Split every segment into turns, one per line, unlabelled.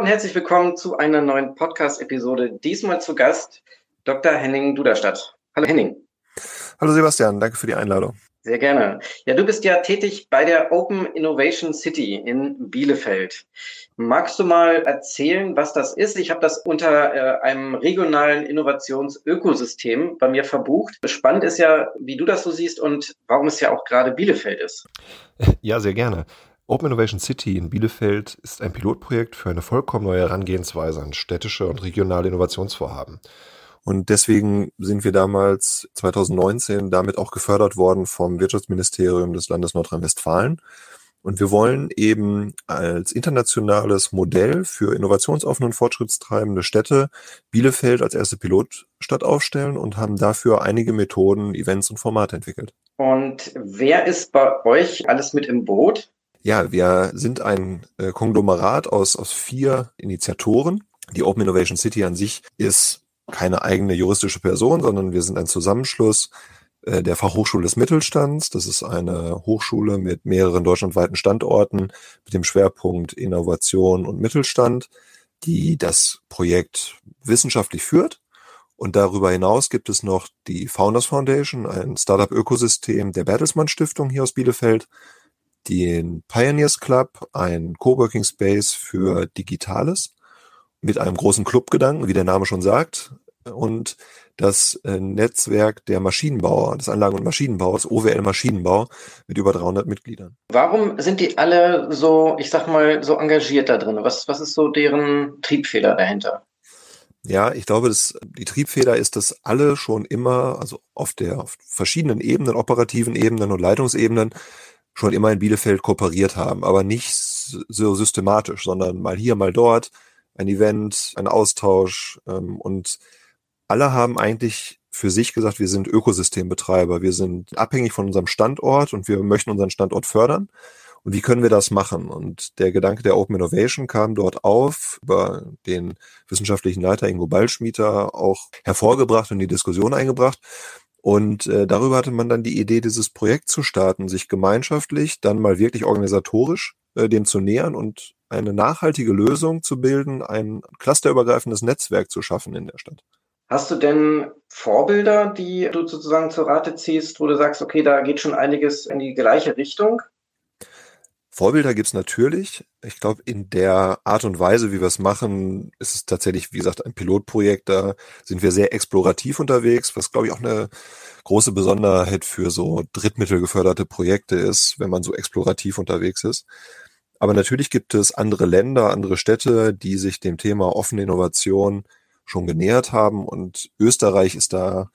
Und herzlich willkommen zu einer neuen Podcast-Episode. Diesmal zu Gast Dr. Henning Duderstadt. Hallo Henning.
Hallo Sebastian, danke für die Einladung.
Sehr gerne. Ja, du bist ja tätig bei der Open Innovation City in Bielefeld. Magst du mal erzählen, was das ist? Ich habe das unter äh, einem regionalen Innovationsökosystem bei mir verbucht. Spannend ist ja, wie du das so siehst und warum es ja auch gerade Bielefeld ist.
Ja, sehr gerne. Open Innovation City in Bielefeld ist ein Pilotprojekt für eine vollkommen neue Herangehensweise an städtische und regionale Innovationsvorhaben. Und deswegen sind wir damals 2019 damit auch gefördert worden vom Wirtschaftsministerium des Landes Nordrhein-Westfalen. Und wir wollen eben als internationales Modell für innovationsoffene und fortschrittstreibende Städte Bielefeld als erste Pilotstadt aufstellen und haben dafür einige Methoden, Events und Formate entwickelt.
Und wer ist bei euch alles mit im Boot?
Ja, wir sind ein äh, Konglomerat aus, aus vier Initiatoren. Die Open Innovation City an sich ist keine eigene juristische Person, sondern wir sind ein Zusammenschluss äh, der Fachhochschule des Mittelstands. Das ist eine Hochschule mit mehreren deutschlandweiten Standorten mit dem Schwerpunkt Innovation und Mittelstand, die das Projekt wissenschaftlich führt. Und darüber hinaus gibt es noch die Founders Foundation, ein Startup-Ökosystem der Bertelsmann Stiftung hier aus Bielefeld, den Pioneers Club, ein Coworking Space für Digitales mit einem großen Clubgedanken, wie der Name schon sagt, und das äh, Netzwerk der Maschinenbauer, des Anlagen- und Maschinenbaus, OWL Maschinenbau, mit über 300 Mitgliedern.
Warum sind die alle so, ich sag mal, so engagiert da drin? Was, was ist so deren Triebfeder dahinter?
Ja, ich glaube, dass die Triebfeder ist, dass alle schon immer, also auf der auf verschiedenen Ebenen, operativen Ebenen und Leitungsebenen, schon immer in Bielefeld kooperiert haben, aber nicht so systematisch, sondern mal hier, mal dort, ein Event, ein Austausch ähm, und alle haben eigentlich für sich gesagt, wir sind Ökosystembetreiber, wir sind abhängig von unserem Standort und wir möchten unseren Standort fördern. Und wie können wir das machen? Und der Gedanke der Open Innovation kam dort auf, über den wissenschaftlichen Leiter Ingo Ballschmieter auch hervorgebracht und die Diskussion eingebracht. Und äh, darüber hatte man dann die Idee, dieses Projekt zu starten, sich gemeinschaftlich dann mal wirklich organisatorisch äh, dem zu nähern und eine nachhaltige Lösung zu bilden, ein clusterübergreifendes Netzwerk zu schaffen in der Stadt.
Hast du denn Vorbilder, die du sozusagen zur Rate ziehst, wo du sagst, okay, da geht schon einiges in die gleiche Richtung?
Vorbilder gibt's natürlich. Ich glaube, in der Art und Weise, wie wir es machen, ist es tatsächlich, wie gesagt, ein Pilotprojekt. Da sind wir sehr explorativ unterwegs, was, glaube ich, auch eine große Besonderheit für so drittmittelgeförderte Projekte ist, wenn man so explorativ unterwegs ist. Aber natürlich gibt es andere Länder, andere Städte, die sich dem Thema offene Innovation schon genähert haben. Und Österreich ist da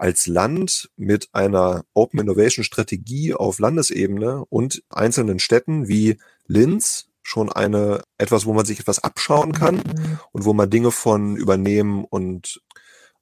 als Land mit einer Open Innovation Strategie auf Landesebene und einzelnen Städten wie Linz schon eine etwas, wo man sich etwas abschauen kann mhm. und wo man Dinge von übernehmen und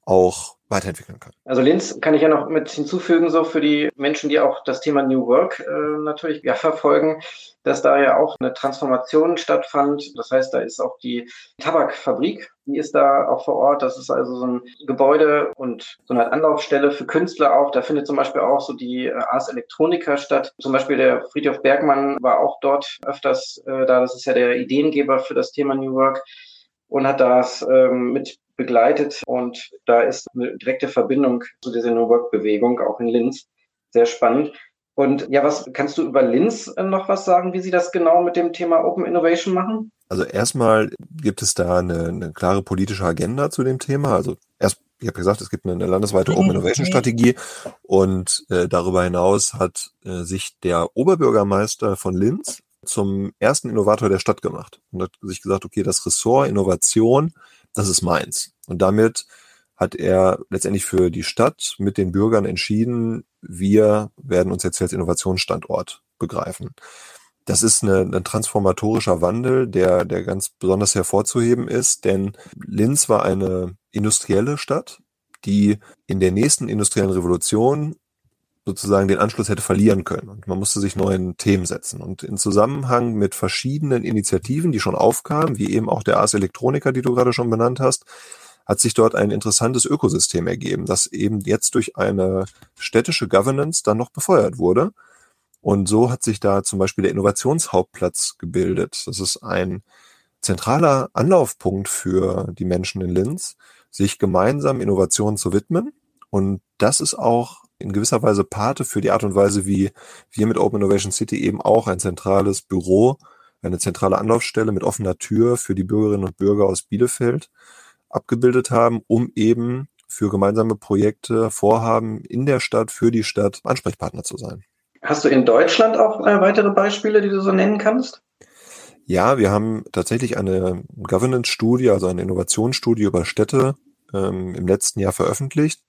auch weiterentwickeln kann.
Also Linz kann ich ja noch mit hinzufügen, so für die Menschen, die auch das Thema New Work äh, natürlich ja, verfolgen, dass da ja auch eine Transformation stattfand. Das heißt, da ist auch die Tabakfabrik, die ist da auch vor Ort. Das ist also so ein Gebäude und so eine Anlaufstelle für Künstler auch. Da findet zum Beispiel auch so die äh, Ars Electronica statt. Zum Beispiel der Friedhof Bergmann war auch dort öfters äh, da. Das ist ja der Ideengeber für das Thema New Work und hat das ähm, mit begleitet. Und da ist eine direkte Verbindung zu dieser New Work-Bewegung, auch in Linz. Sehr spannend. Und ja, was kannst du über Linz äh, noch was sagen, wie sie das genau mit dem Thema Open Innovation machen?
Also erstmal gibt es da eine, eine klare politische Agenda zu dem Thema. Also erst, ich habe gesagt, es gibt eine, eine landesweite Open Innovation Strategie und äh, darüber hinaus hat äh, sich der Oberbürgermeister von Linz zum ersten Innovator der Stadt gemacht und hat sich gesagt, okay, das Ressort Innovation das ist meins. Und damit hat er letztendlich für die Stadt mit den Bürgern entschieden, wir werden uns jetzt als Innovationsstandort begreifen. Das ist eine, ein transformatorischer Wandel, der, der ganz besonders hervorzuheben ist, denn Linz war eine industrielle Stadt, die in der nächsten industriellen Revolution sozusagen den Anschluss hätte verlieren können. Und man musste sich neuen Themen setzen. Und in Zusammenhang mit verschiedenen Initiativen, die schon aufkamen, wie eben auch der Ars Electronica, die du gerade schon benannt hast, hat sich dort ein interessantes Ökosystem ergeben, das eben jetzt durch eine städtische Governance dann noch befeuert wurde. Und so hat sich da zum Beispiel der Innovationshauptplatz gebildet. Das ist ein zentraler Anlaufpunkt für die Menschen in Linz, sich gemeinsam Innovationen zu widmen. Und das ist auch in gewisser Weise Pate für die Art und Weise, wie wir mit Open Innovation City eben auch ein zentrales Büro, eine zentrale Anlaufstelle mit offener Tür für die Bürgerinnen und Bürger aus Bielefeld abgebildet haben, um eben für gemeinsame Projekte, Vorhaben in der Stadt, für die Stadt Ansprechpartner zu sein.
Hast du in Deutschland auch äh, weitere Beispiele, die du so nennen kannst?
Ja, wir haben tatsächlich eine Governance-Studie, also eine Innovationsstudie über Städte ähm, im letzten Jahr veröffentlicht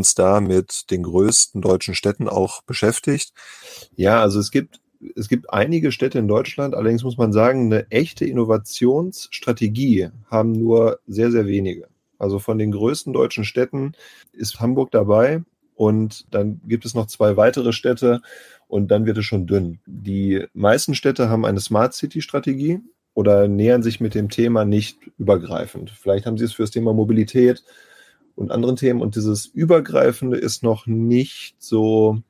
uns da mit den größten deutschen Städten auch beschäftigt. Ja, also es gibt es gibt einige Städte in Deutschland, allerdings muss man sagen, eine echte Innovationsstrategie haben nur sehr, sehr wenige. Also von den größten deutschen Städten ist Hamburg dabei und dann gibt es noch zwei weitere Städte und dann wird es schon dünn. Die meisten Städte haben eine Smart City Strategie oder nähern sich mit dem Thema nicht übergreifend. Vielleicht haben sie es für das Thema Mobilität und anderen Themen und dieses Übergreifende ist noch nicht so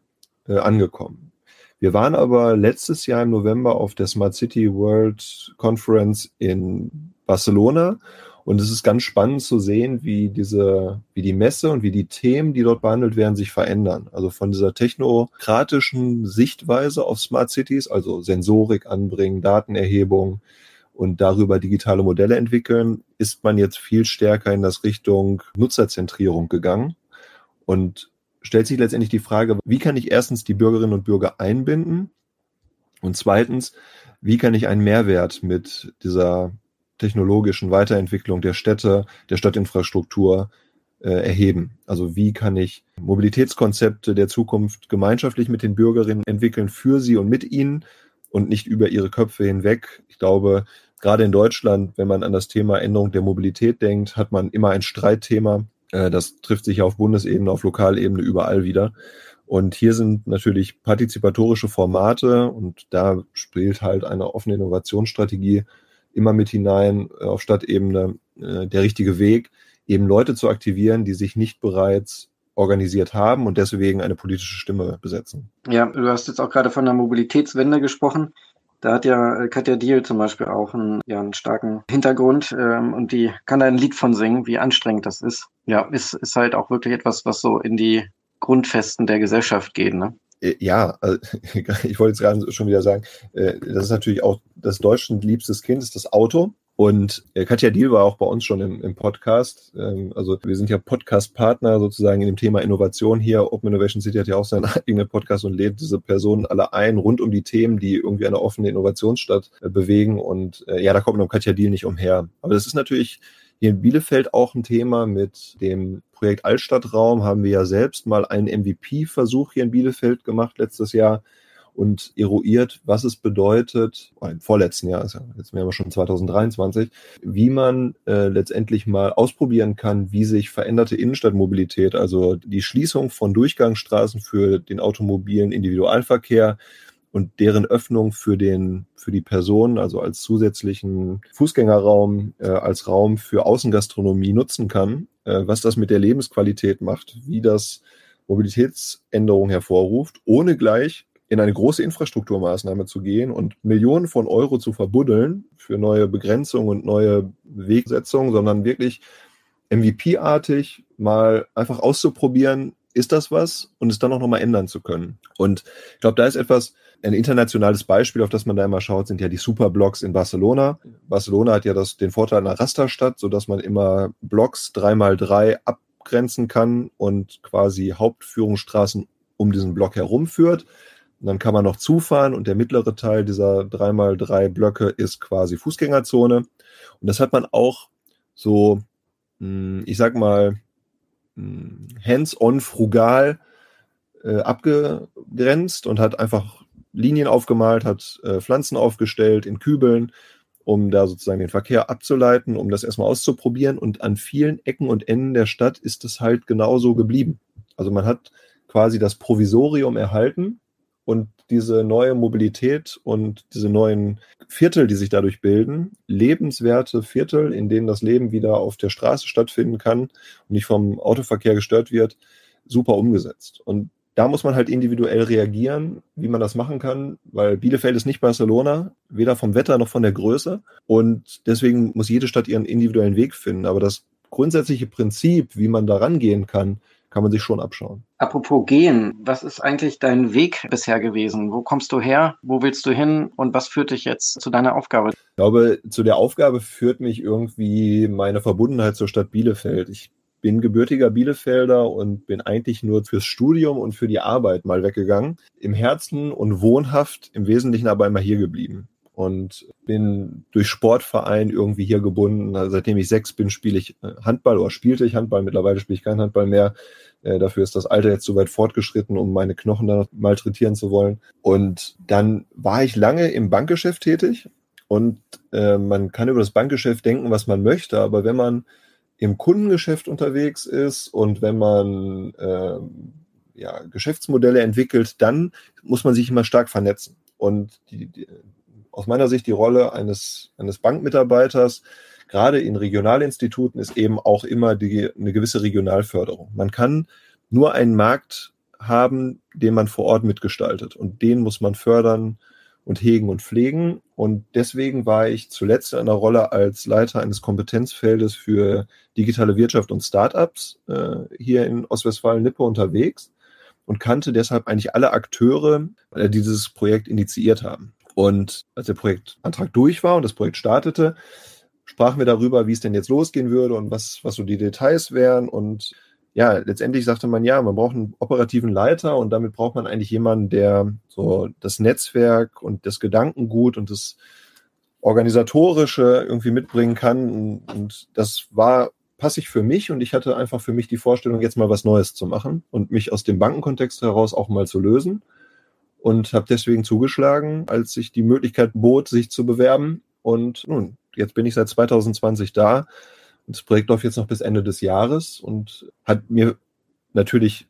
äh, angekommen. Wir waren aber letztes Jahr im November auf der Smart City World Conference in Barcelona und es ist ganz spannend zu sehen, wie diese, wie die Messe und wie die Themen, die dort behandelt werden, sich verändern. Also von dieser technokratischen Sichtweise auf Smart Cities, also Sensorik anbringen, Datenerhebung und darüber digitale Modelle entwickeln, ist man jetzt viel stärker in das Richtung Nutzerzentrierung gegangen. Und stellt sich letztendlich die Frage, wie kann ich erstens die Bürgerinnen und Bürger einbinden und zweitens, wie kann ich einen Mehrwert mit dieser technologischen Weiterentwicklung der Städte, der Stadtinfrastruktur äh, erheben. Also wie kann ich Mobilitätskonzepte der Zukunft gemeinschaftlich mit den Bürgerinnen entwickeln, für sie und mit ihnen und nicht über ihre Köpfe hinweg. Ich glaube, gerade in Deutschland, wenn man an das Thema Änderung der Mobilität denkt, hat man immer ein Streitthema äh, das trifft sich auf Bundesebene, auf Lokalebene überall wieder. Und hier sind natürlich partizipatorische Formate und da spielt halt eine offene Innovationsstrategie immer mit hinein äh, auf Stadtebene äh, der richtige Weg, eben Leute zu aktivieren, die sich nicht bereits organisiert haben und deswegen eine politische Stimme besetzen.
Ja, du hast jetzt auch gerade von der Mobilitätswende gesprochen. Da hat ja äh, Katja Diel zum Beispiel auch einen, ja, einen starken Hintergrund ähm, und die kann da ein Lied von singen, wie anstrengend das ist. Ja, ist, ist halt auch wirklich etwas, was so in die Grundfesten der Gesellschaft geht, ne?
Äh, ja, also, ich wollte jetzt gerade schon wieder sagen, äh, das ist natürlich auch das Deutschen liebstes Kind, ist das Auto. Und äh, Katja Diel war auch bei uns schon im, im Podcast. Ähm, also wir sind ja Podcast-Partner sozusagen in dem Thema Innovation hier. Open Innovation City hat ja auch seinen eigenen Podcast und lädt diese Personen alle ein, rund um die Themen, die irgendwie eine offene Innovationsstadt äh, bewegen. Und äh, ja, da kommt man um Katja Diel nicht umher. Aber das ist natürlich hier in Bielefeld auch ein Thema mit dem Projekt Altstadtraum. Haben wir ja selbst mal einen MVP-Versuch hier in Bielefeld gemacht letztes Jahr und eruiert, was es bedeutet, im vorletzten Jahr, also jetzt wären wir schon 2023, wie man äh, letztendlich mal ausprobieren kann, wie sich veränderte Innenstadtmobilität, also die Schließung von Durchgangsstraßen für den automobilen Individualverkehr und deren Öffnung für den für die Personen, also als zusätzlichen Fußgängerraum, äh, als Raum für Außengastronomie nutzen kann, äh, was das mit der Lebensqualität macht, wie das Mobilitätsänderungen hervorruft, ohne gleich in eine große Infrastrukturmaßnahme zu gehen und Millionen von Euro zu verbuddeln für neue Begrenzungen und neue Wegsetzungen, sondern wirklich MVP-artig mal einfach auszuprobieren, ist das was und es dann auch nochmal ändern zu können. Und ich glaube, da ist etwas, ein internationales Beispiel, auf das man da immer schaut, sind ja die Superblocks in Barcelona. Barcelona hat ja das, den Vorteil einer Rasterstadt, sodass man immer Blocks drei mal drei abgrenzen kann und quasi Hauptführungsstraßen um diesen Block herumführt. Und dann kann man noch zufahren und der mittlere Teil dieser 3x3 Blöcke ist quasi Fußgängerzone. Und das hat man auch so, hm, ich sag mal, hm, hands-on frugal äh, abgegrenzt und hat einfach Linien aufgemalt, hat äh, Pflanzen aufgestellt in Kübeln, um da sozusagen den Verkehr abzuleiten, um das erstmal auszuprobieren. Und an vielen Ecken und Enden der Stadt ist es halt genauso geblieben. Also man hat quasi das Provisorium erhalten und diese neue Mobilität und diese neuen Viertel, die sich dadurch bilden, lebenswerte Viertel, in denen das Leben wieder auf der Straße stattfinden kann und nicht vom Autoverkehr gestört wird, super umgesetzt. Und da muss man halt individuell reagieren, wie man das machen kann, weil Bielefeld ist nicht Barcelona, weder vom Wetter noch von der Größe. Und deswegen muss jede Stadt ihren individuellen Weg finden. Aber das grundsätzliche Prinzip, wie man da rangehen kann, kann man sich schon abschauen.
Apropos gehen, was ist eigentlich dein Weg bisher gewesen? Wo kommst du her? Wo willst du hin? Und was führt dich jetzt zu deiner Aufgabe?
Ich glaube, zu der Aufgabe führt mich irgendwie meine Verbundenheit zur Stadt Bielefeld. Ich bin gebürtiger Bielefelder und bin eigentlich nur fürs Studium und für die Arbeit mal weggegangen. Im Herzen und wohnhaft, im Wesentlichen aber immer hier geblieben und bin durch Sportverein irgendwie hier gebunden. Also seitdem ich sechs bin, spiele ich äh, Handball oder spielte ich Handball. Mittlerweile spiele ich kein Handball mehr. Äh, dafür ist das Alter jetzt zu weit fortgeschritten, um meine Knochen dann malträtieren zu wollen. Und dann war ich lange im Bankgeschäft tätig. Und äh, man kann über das Bankgeschäft denken, was man möchte. Aber wenn man im Kundengeschäft unterwegs ist und wenn man äh, ja, Geschäftsmodelle entwickelt, dann muss man sich immer stark vernetzen. Und die, die, aus meiner Sicht die Rolle eines, eines Bankmitarbeiters, gerade in Regionalinstituten, ist eben auch immer die, eine gewisse Regionalförderung. Man kann nur einen Markt haben, den man vor Ort mitgestaltet. Und den muss man fördern und hegen und pflegen. Und deswegen war ich zuletzt in einer Rolle als Leiter eines Kompetenzfeldes für digitale Wirtschaft und Startups äh, hier in Ostwestfalen-Lippe unterwegs und kannte deshalb eigentlich alle Akteure, die dieses Projekt initiiert haben. Und als der Projektantrag durch war und das Projekt startete, sprachen wir darüber, wie es denn jetzt losgehen würde und was, was so die Details wären. Und ja, letztendlich sagte man, ja, man braucht einen operativen Leiter und damit braucht man eigentlich jemanden, der so das Netzwerk und das Gedankengut und das Organisatorische irgendwie mitbringen kann. Und das war passig für mich und ich hatte einfach für mich die Vorstellung, jetzt mal was Neues zu machen und mich aus dem Bankenkontext heraus auch mal zu lösen und habe deswegen zugeschlagen, als sich die Möglichkeit bot, sich zu bewerben. Und nun, jetzt bin ich seit 2020 da. Das Projekt läuft jetzt noch bis Ende des Jahres und hat mir natürlich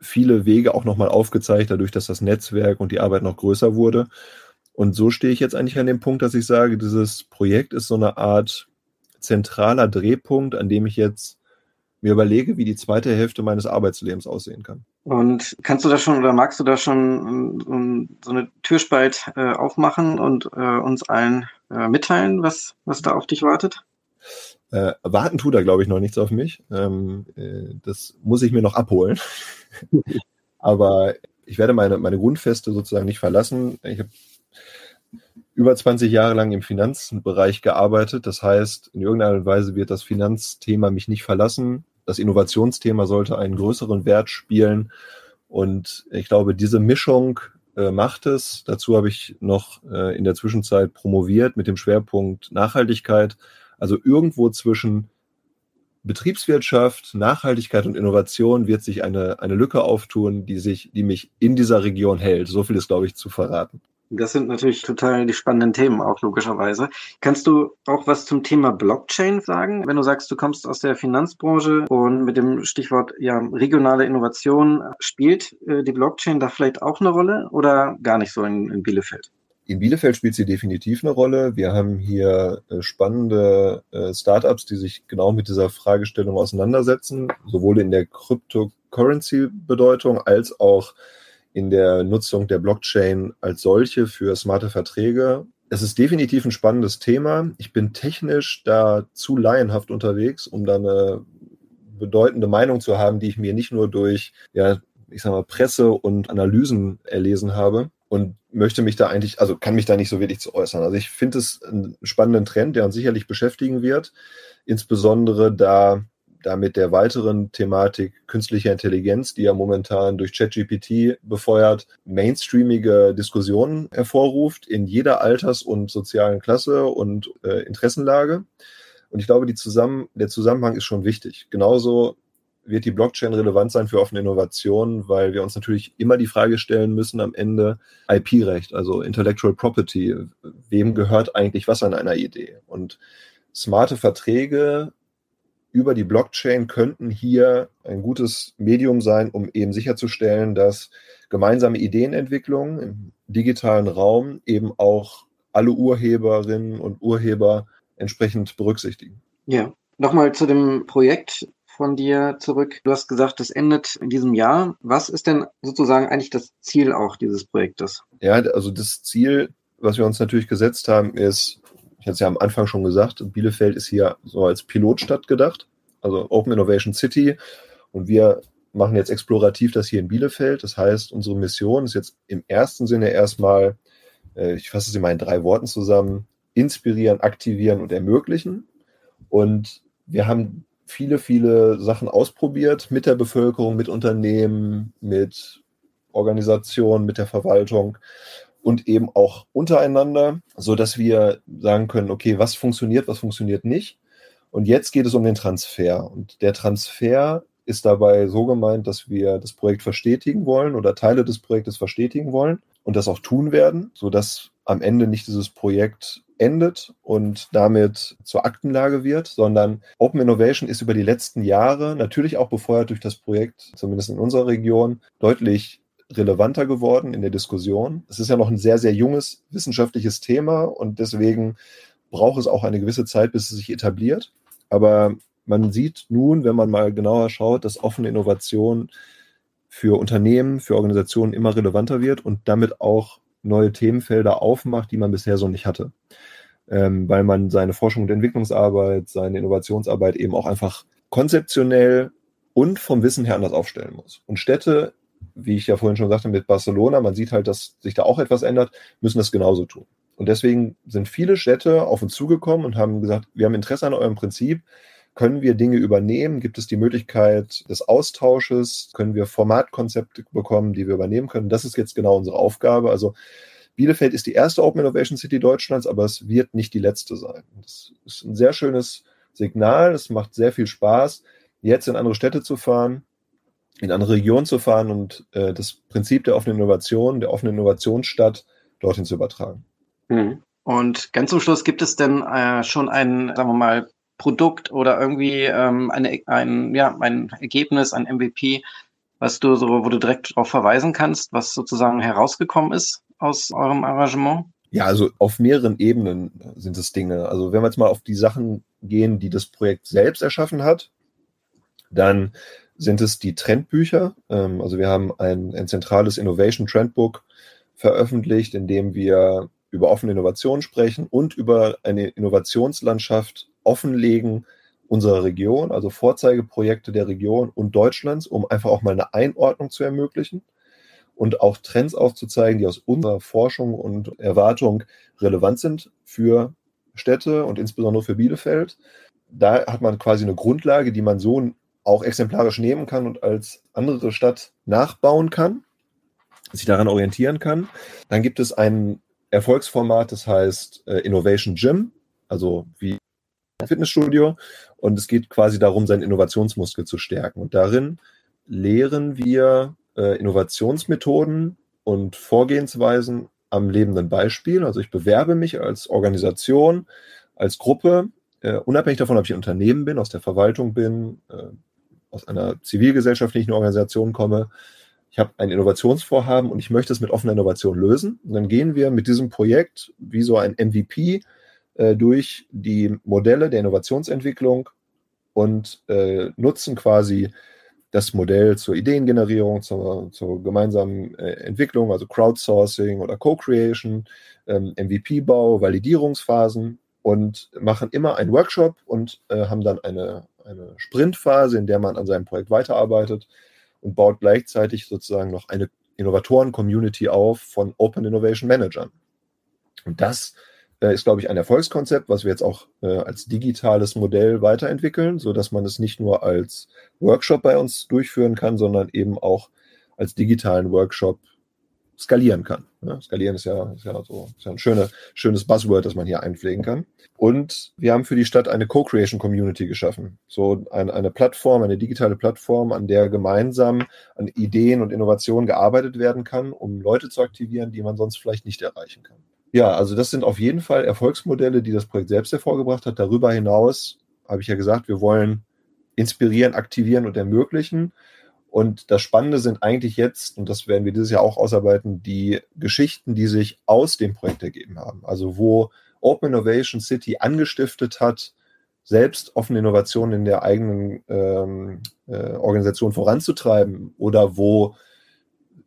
viele Wege auch nochmal aufgezeigt, dadurch, dass das Netzwerk und die Arbeit noch größer wurde. Und so stehe ich jetzt eigentlich an dem Punkt, dass ich sage, dieses Projekt ist so eine Art zentraler Drehpunkt, an dem ich jetzt mir überlege, wie die zweite Hälfte meines Arbeitslebens aussehen kann.
Und kannst du da schon oder magst du da schon um, so eine Türspalt äh, aufmachen und äh, uns allen äh, mitteilen, was, was da auf dich wartet?
Äh, warten tut er, glaube ich, noch nichts auf mich. Ähm, äh, das muss ich mir noch abholen. Aber ich werde meine, meine Grundfeste sozusagen nicht verlassen. Ich habe über 20 Jahre lang im Finanzbereich gearbeitet. Das heißt, in irgendeiner Weise wird das Finanzthema mich nicht verlassen das Innovationsthema sollte einen größeren Wert spielen. Und ich glaube, diese Mischung äh, macht es. Dazu habe ich noch äh, in der Zwischenzeit promoviert mit dem Schwerpunkt Nachhaltigkeit. Also irgendwo zwischen Betriebswirtschaft, Nachhaltigkeit und Innovation wird sich eine, eine Lücke auftun, die sich, die mich in dieser Region hält. So viel ist, glaube ich, zu verraten.
Das sind natürlich total die spannenden Themen, auch logischerweise. Kannst du auch was zum Thema Blockchain sagen? Wenn du sagst, du kommst aus der Finanzbranche und mit dem Stichwort ja, regionale Innovation, spielt äh, die Blockchain da vielleicht auch eine Rolle oder gar nicht so in, in Bielefeld?
In Bielefeld spielt sie definitiv eine Rolle. Wir haben hier äh, spannende äh, Startups, die sich genau mit dieser Fragestellung auseinandersetzen, sowohl in der Cryptocurrency-Bedeutung als auch in der Nutzung der Blockchain als solche für smarte Verträge. Es ist definitiv ein spannendes Thema. Ich bin technisch da zu laienhaft unterwegs, um da eine bedeutende Meinung zu haben, die ich mir nicht nur durch, ja, ich sag mal, Presse und Analysen erlesen habe und möchte mich da eigentlich, also kann mich da nicht so wirklich zu äußern. Also ich finde es einen spannenden Trend, der uns sicherlich beschäftigen wird, insbesondere da da mit der weiteren Thematik künstlicher Intelligenz, die ja momentan durch ChatGPT befeuert, mainstreamige Diskussionen hervorruft in jeder Alters- und sozialen Klasse und äh, Interessenlage. Und ich glaube, die zusammen, der Zusammenhang ist schon wichtig. Genauso wird die Blockchain relevant sein für offene Innovationen, weil wir uns natürlich immer die Frage stellen müssen am Ende IP-Recht, also Intellectual Property. Wem gehört eigentlich was an einer Idee? Und smarte Verträge über die Blockchain könnten hier ein gutes Medium sein, um eben sicherzustellen, dass gemeinsame Ideenentwicklung im digitalen Raum eben auch alle Urheberinnen und Urheber entsprechend berücksichtigen.
Ja, nochmal zu dem Projekt von dir zurück. Du hast gesagt, das endet in diesem Jahr. Was ist denn sozusagen eigentlich das Ziel auch dieses Projektes?
Ja, also das Ziel, was wir uns natürlich gesetzt haben, ist, ich hatte es ja am Anfang schon gesagt, Bielefeld ist hier so als Pilotstadt gedacht, also Open Innovation City. Und wir machen jetzt explorativ das hier in Bielefeld. Das heißt, unsere Mission ist jetzt im ersten Sinne erstmal, äh, ich fasse es in meinen drei Worten zusammen, inspirieren, aktivieren und ermöglichen. Und wir haben viele, viele Sachen ausprobiert mit der Bevölkerung, mit Unternehmen, mit Organisationen, mit der Verwaltung und eben auch untereinander, so dass wir sagen können, okay, was funktioniert, was funktioniert nicht. Und jetzt geht es um den Transfer. Und der Transfer ist dabei so gemeint, dass wir das Projekt verstetigen wollen oder Teile des Projektes verstetigen wollen und das auch tun werden, sodass am Ende nicht dieses Projekt endet und damit zur Aktenlage wird, sondern Open Innovation ist über die letzten Jahre natürlich auch befeuert durch das Projekt, zumindest in unserer Region, deutlich relevanter geworden in der Diskussion. Es ist ja noch ein sehr, sehr junges wissenschaftliches Thema und deswegen braucht es auch eine gewisse Zeit, bis es sich etabliert. Aber man sieht nun, wenn man mal genauer schaut, dass offene Innovation für Unternehmen, für Organisationen immer relevanter wird und damit auch neue Themenfelder aufmacht, die man bisher so nicht hatte. Ähm, weil man seine Forschung und Entwicklungsarbeit, seine Innovationsarbeit eben auch einfach konzeptionell und vom Wissen her anders aufstellen muss. Und Städte, wie ich ja vorhin schon sagte mit Barcelona, man sieht halt, dass sich da auch etwas ändert, müssen das genauso tun. Und deswegen sind viele Städte auf uns zugekommen und haben gesagt, wir haben Interesse an eurem Prinzip. Können wir Dinge übernehmen? Gibt es die Möglichkeit des Austausches? Können wir Formatkonzepte bekommen, die wir übernehmen können? Das ist jetzt genau unsere Aufgabe. Also Bielefeld ist die erste Open Innovation City Deutschlands, aber es wird nicht die letzte sein. Das ist ein sehr schönes Signal. Es macht sehr viel Spaß, jetzt in andere Städte zu fahren, in andere Regionen zu fahren und äh, das Prinzip der offenen Innovation, der offenen Innovationsstadt dorthin zu übertragen.
Mhm. Und ganz zum Schluss gibt es denn äh, schon ein, sagen wir mal, Produkt oder irgendwie ähm, eine, ein, ja, ein Ergebnis, ein MVP, was du so, wo du direkt darauf verweisen kannst, was sozusagen herausgekommen ist aus eurem Arrangement?
Ja, also auf mehreren Ebenen sind es Dinge. Also wenn wir jetzt mal auf die Sachen gehen, die das Projekt selbst erschaffen hat, dann sind es die Trendbücher. Ähm, also wir haben ein, ein zentrales Innovation Trendbook veröffentlicht, in dem wir über offene Innovation sprechen und über eine Innovationslandschaft offenlegen unserer Region, also Vorzeigeprojekte der Region und Deutschlands, um einfach auch mal eine Einordnung zu ermöglichen und auch Trends aufzuzeigen, die aus unserer Forschung und Erwartung relevant sind für Städte und insbesondere für Bielefeld. Da hat man quasi eine Grundlage, die man so auch exemplarisch nehmen kann und als andere Stadt nachbauen kann, sich daran orientieren kann. Dann gibt es ein Erfolgsformat, das heißt äh, Innovation Gym, also wie Fitnessstudio. Und es geht quasi darum, seinen Innovationsmuskel zu stärken. Und darin lehren wir äh, Innovationsmethoden und Vorgehensweisen am lebenden Beispiel. Also ich bewerbe mich als Organisation, als Gruppe, äh, unabhängig davon, ob ich ein Unternehmen bin, aus der Verwaltung bin, aus einer zivilgesellschaftlichen Organisation komme, ich habe ein Innovationsvorhaben und ich möchte es mit offener Innovation lösen. Und dann gehen wir mit diesem Projekt wie so ein MVP äh, durch die Modelle der Innovationsentwicklung und äh, nutzen quasi das Modell zur Ideengenerierung, zur, zur gemeinsamen äh, Entwicklung, also Crowdsourcing oder Co-Creation, ähm, MVP-Bau, Validierungsphasen und machen immer einen Workshop und äh, haben dann eine, eine Sprintphase, in der man an seinem Projekt weiterarbeitet und baut gleichzeitig sozusagen noch eine Innovatoren-Community auf von Open Innovation Managern. Und das äh, ist, glaube ich, ein Erfolgskonzept, was wir jetzt auch äh, als digitales Modell weiterentwickeln, so dass man es nicht nur als Workshop bei uns durchführen kann, sondern eben auch als digitalen Workshop skalieren kann. Ja, skalieren ist ja, ist ja so ist ja ein schöne, schönes Buzzword, das man hier einpflegen kann. Und wir haben für die Stadt eine Co-Creation Community geschaffen. So ein, eine Plattform, eine digitale Plattform, an der gemeinsam an Ideen und Innovationen gearbeitet werden kann, um Leute zu aktivieren, die man sonst vielleicht nicht erreichen kann. Ja, also das sind auf jeden Fall Erfolgsmodelle, die das Projekt selbst hervorgebracht hat. Darüber hinaus habe ich ja gesagt, wir wollen inspirieren, aktivieren und ermöglichen. Und das Spannende sind eigentlich jetzt, und das werden wir dieses Jahr auch ausarbeiten, die Geschichten, die sich aus dem Projekt ergeben haben. Also wo Open Innovation City angestiftet hat, selbst offene Innovationen in der eigenen ähm, äh, Organisation voranzutreiben oder wo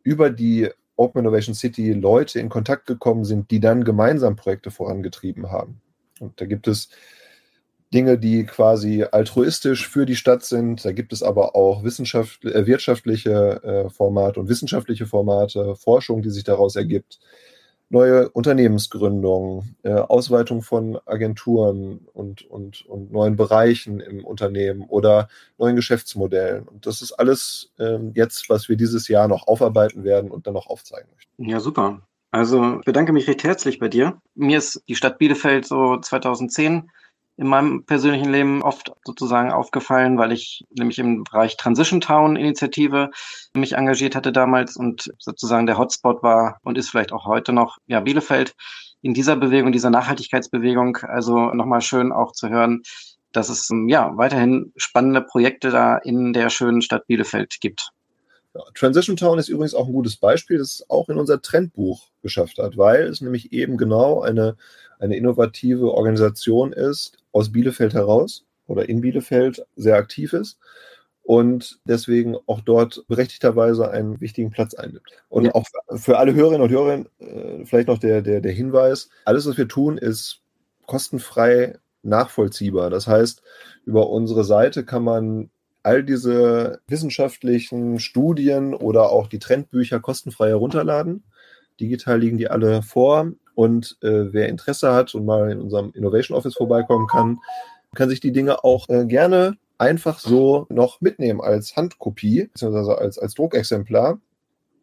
über die Open Innovation City Leute in Kontakt gekommen sind, die dann gemeinsam Projekte vorangetrieben haben. Und da gibt es Dinge, die quasi altruistisch für die Stadt sind. Da gibt es aber auch Wissenschaft, äh, wirtschaftliche äh, Formate und wissenschaftliche Formate, Forschung, die sich daraus ergibt, neue Unternehmensgründungen, äh, Ausweitung von Agenturen und, und, und neuen Bereichen im Unternehmen oder neuen Geschäftsmodellen. Und das ist alles ähm, jetzt, was wir dieses Jahr noch aufarbeiten werden und dann noch aufzeigen möchten.
Ja, super. Also ich bedanke mich recht herzlich bei dir. Mir ist die Stadt Bielefeld so 2010 in meinem persönlichen Leben oft sozusagen aufgefallen, weil ich nämlich im Bereich Transition Town Initiative mich engagiert hatte damals und sozusagen der Hotspot war und ist vielleicht auch heute noch, ja, Bielefeld in dieser Bewegung, dieser Nachhaltigkeitsbewegung. Also nochmal schön auch zu hören, dass es ja weiterhin spannende Projekte da in der schönen Stadt Bielefeld gibt.
Ja, Transition Town ist übrigens auch ein gutes Beispiel, das es auch in unser Trendbuch geschafft hat, weil es nämlich eben genau eine, eine innovative Organisation ist, aus Bielefeld heraus oder in Bielefeld sehr aktiv ist und deswegen auch dort berechtigterweise einen wichtigen Platz einnimmt. Und ja. auch für alle Hörerinnen und Hörer äh, vielleicht noch der, der, der Hinweis, alles, was wir tun, ist kostenfrei nachvollziehbar. Das heißt, über unsere Seite kann man all diese wissenschaftlichen Studien oder auch die Trendbücher kostenfrei herunterladen. Digital liegen die alle vor. Und äh, wer Interesse hat und mal in unserem Innovation Office vorbeikommen kann, kann sich die Dinge auch äh, gerne einfach so noch mitnehmen als Handkopie, beziehungsweise als, als Druckexemplar.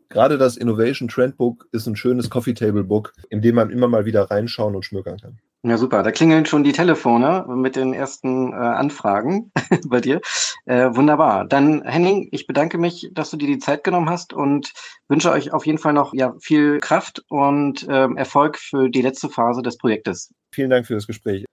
Gerade das Innovation Trendbook ist ein schönes Coffee Table Book, in dem man immer mal wieder reinschauen und schmökern kann.
Ja, super. Da klingeln schon die Telefone mit den ersten äh, Anfragen bei dir. Äh, wunderbar. Dann, Henning, ich bedanke mich, dass du dir die Zeit genommen hast und wünsche euch auf jeden Fall noch ja, viel Kraft und äh, Erfolg für die letzte Phase des Projektes.
Vielen Dank für das Gespräch.